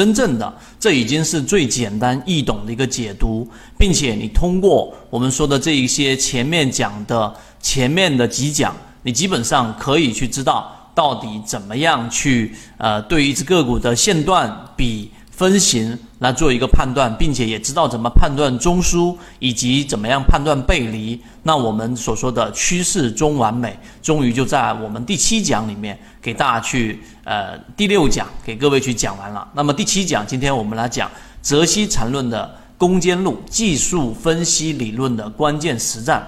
真正的这已经是最简单易懂的一个解读，并且你通过我们说的这一些前面讲的前面的几讲，你基本上可以去知道到底怎么样去呃对一只个股的线段比。分型来做一个判断，并且也知道怎么判断中枢，以及怎么样判断背离。那我们所说的趋势中完美，终于就在我们第七讲里面给大家去呃第六讲给各位去讲完了。那么第七讲，今天我们来讲泽西缠论的攻坚路，技术分析理论的关键实战。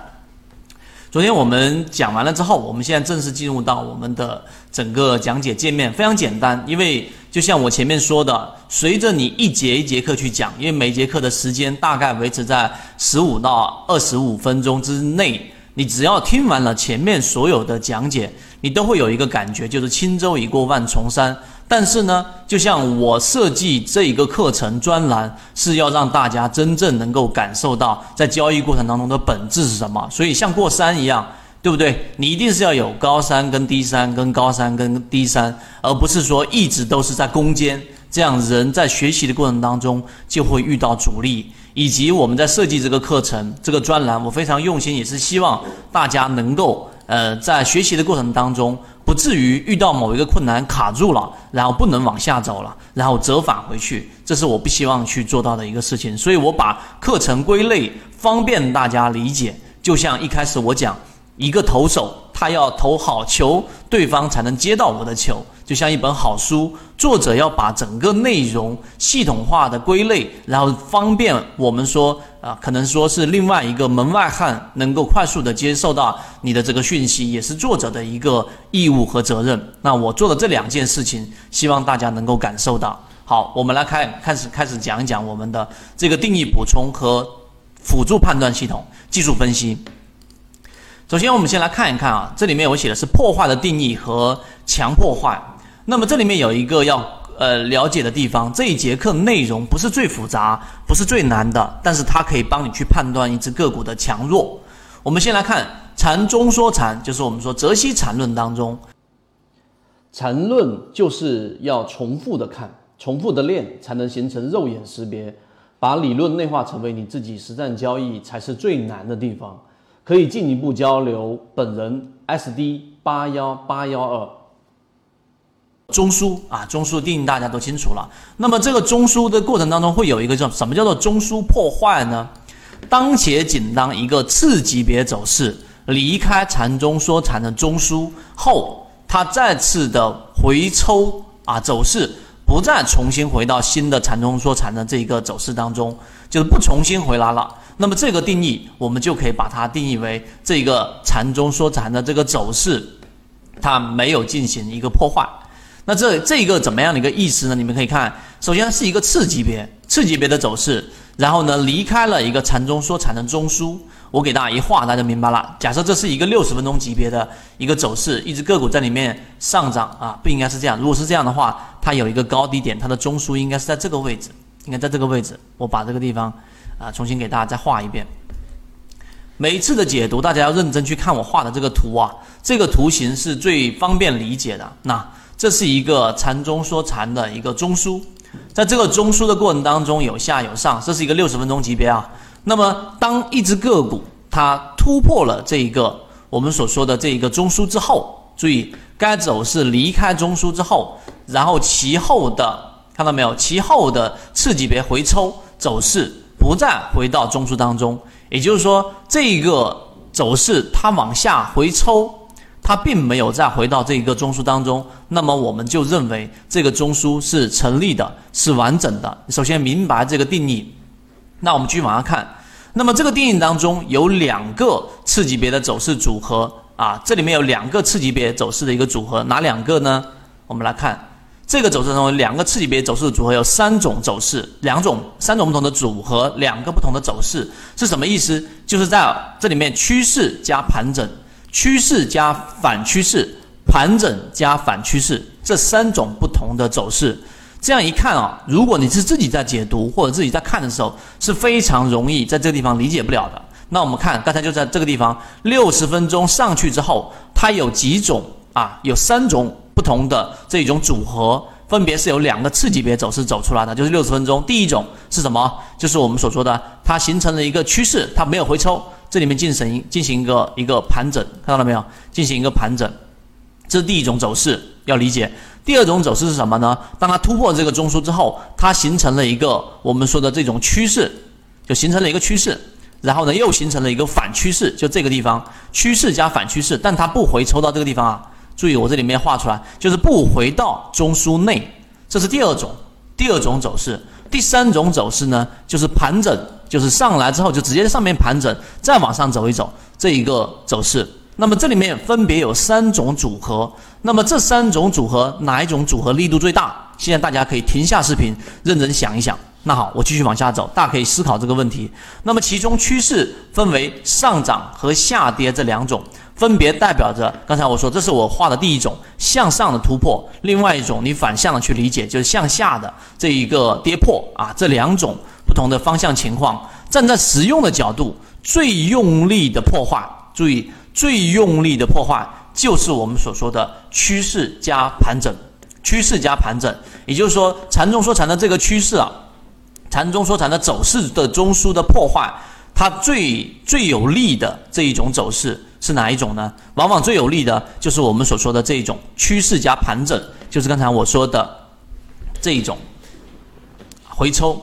昨天我们讲完了之后，我们现在正式进入到我们的整个讲解界面，非常简单，因为。就像我前面说的，随着你一节一节课去讲，因为每节课的时间大概维持在十五到二十五分钟之内，你只要听完了前面所有的讲解，你都会有一个感觉，就是轻舟已过万重山。但是呢，就像我设计这一个课程专栏，是要让大家真正能够感受到在交易过程当中的本质是什么，所以像过山一样。对不对？你一定是要有高山跟低山，跟高山跟低山，而不是说一直都是在攻坚。这样人在学习的过程当中就会遇到阻力，以及我们在设计这个课程、这个专栏，我非常用心，也是希望大家能够呃在学习的过程当中，不至于遇到某一个困难卡住了，然后不能往下走了，然后折返回去。这是我不希望去做到的一个事情。所以我把课程归类，方便大家理解。就像一开始我讲。一个投手，他要投好球，对方才能接到我的球。就像一本好书，作者要把整个内容系统化的归类，然后方便我们说啊，可能说是另外一个门外汉能够快速的接受到你的这个讯息，也是作者的一个义务和责任。那我做的这两件事情，希望大家能够感受到。好，我们来开开始开始讲一讲我们的这个定义补充和辅助判断系统技术分析。首先，我们先来看一看啊，这里面我写的是破坏的定义和强破坏。那么这里面有一个要呃了解的地方，这一节课内容不是最复杂，不是最难的，但是它可以帮你去判断一只个股的强弱。我们先来看禅中说禅，就是我们说泽西禅论当中，禅论就是要重复的看，重复的练，才能形成肉眼识别，把理论内化成为你自己实战交易才是最难的地方。可以进一步交流。本人 SD 八幺八幺二中枢啊，中枢定义大家都清楚了。那么这个中枢的过程当中会有一个叫什么叫做中枢破坏呢？当且仅当一个次级别走势离开禅中说禅的中枢后，它再次的回抽啊走势，不再重新回到新的禅中说禅的这一个走势当中，就是不重新回来了。那么这个定义，我们就可以把它定义为这个禅中说禅的这个走势，它没有进行一个破坏。那这这个怎么样的一个意思呢？你们可以看，首先是一个次级别、次级别的走势，然后呢离开了一个禅中说禅的中枢。我给大家一画，大家就明白了。假设这是一个六十分钟级别的一个走势，一只个股在里面上涨啊，不应该是这样。如果是这样的话，它有一个高低点，它的中枢应该是在这个位置，应该在这个位置。我把这个地方。啊，重新给大家再画一遍。每一次的解读，大家要认真去看我画的这个图啊，这个图形是最方便理解的。那这是一个禅中说禅的一个中枢，在这个中枢的过程当中有下有上，这是一个六十分钟级别啊。那么当一只个股它突破了这一个我们所说的这一个中枢之后，注意该走势离开中枢之后，然后其后的看到没有？其后的次级别回抽走势。不再回到中枢当中，也就是说，这一个走势它往下回抽，它并没有再回到这一个中枢当中。那么我们就认为这个中枢是成立的，是完整的。首先明白这个定义，那我们继续往下看。那么这个定义当中有两个次级别的走势组合啊，这里面有两个次级别走势的一个组合，哪两个呢？我们来看。这个走势中，两个次级别走势的组合有三种走势，两种三种不同的组合，两个不同的走势是什么意思？就是在这里面趋势加盘整，趋势加反趋势，盘整加反趋势这三种不同的走势。这样一看啊，如果你是自己在解读或者自己在看的时候，是非常容易在这个地方理解不了的。那我们看刚才就在这个地方，六十分钟上去之后，它有几种啊？有三种。不同的这种组合，分别是有两个次级别走势走出来的，就是六十分钟。第一种是什么？就是我们所说的，它形成了一个趋势，它没有回抽，这里面进行进行一个一个盘整，看到了没有？进行一个盘整，这是第一种走势，要理解。第二种走势是什么呢？当它突破这个中枢之后，它形成了一个我们说的这种趋势，就形成了一个趋势，然后呢又形成了一个反趋势，就这个地方趋势加反趋势，但它不回抽到这个地方啊。注意我这里面画出来，就是不回到中枢内，这是第二种，第二种走势。第三种走势呢，就是盘整，就是上来之后就直接在上面盘整，再往上走一走这一个走势。那么这里面分别有三种组合，那么这三种组合哪一种组合力度最大？现在大家可以停下视频，认真想一想。那好，我继续往下走，大家可以思考这个问题。那么其中趋势分为上涨和下跌这两种，分别代表着刚才我说，这是我画的第一种向上的突破，另外一种你反向的去理解，就是向下的这一个跌破啊，这两种不同的方向情况。站在实用的角度，最用力的破坏，注意。最用力的破坏就是我们所说的趋势加盘整，趋势加盘整，也就是说禅中说禅的这个趋势啊，禅中说禅的走势的中枢的破坏，它最最有利的这一种走势是哪一种呢？往往最有利的就是我们所说的这一种趋势加盘整，就是刚才我说的这一种回抽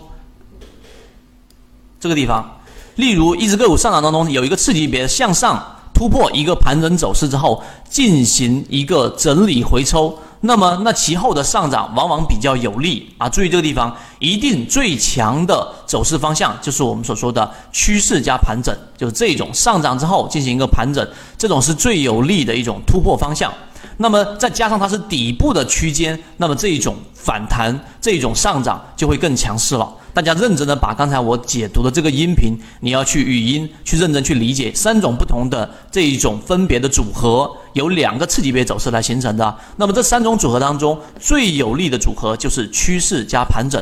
这个地方。例如一只个股上涨当中有一个次级别向上。突破一个盘整走势之后，进行一个整理回抽，那么那其后的上涨往往比较有利啊！注意这个地方，一定最强的走势方向就是我们所说的趋势加盘整，就是这种上涨之后进行一个盘整，这种是最有利的一种突破方向。那么再加上它是底部的区间，那么这一种反弹、这一种上涨就会更强势了。大家认真的把刚才我解读的这个音频，你要去语音去认真去理解三种不同的这一种分别的组合，有两个次级别走势来形成的。那么这三种组合当中最有利的组合就是趋势加盘整。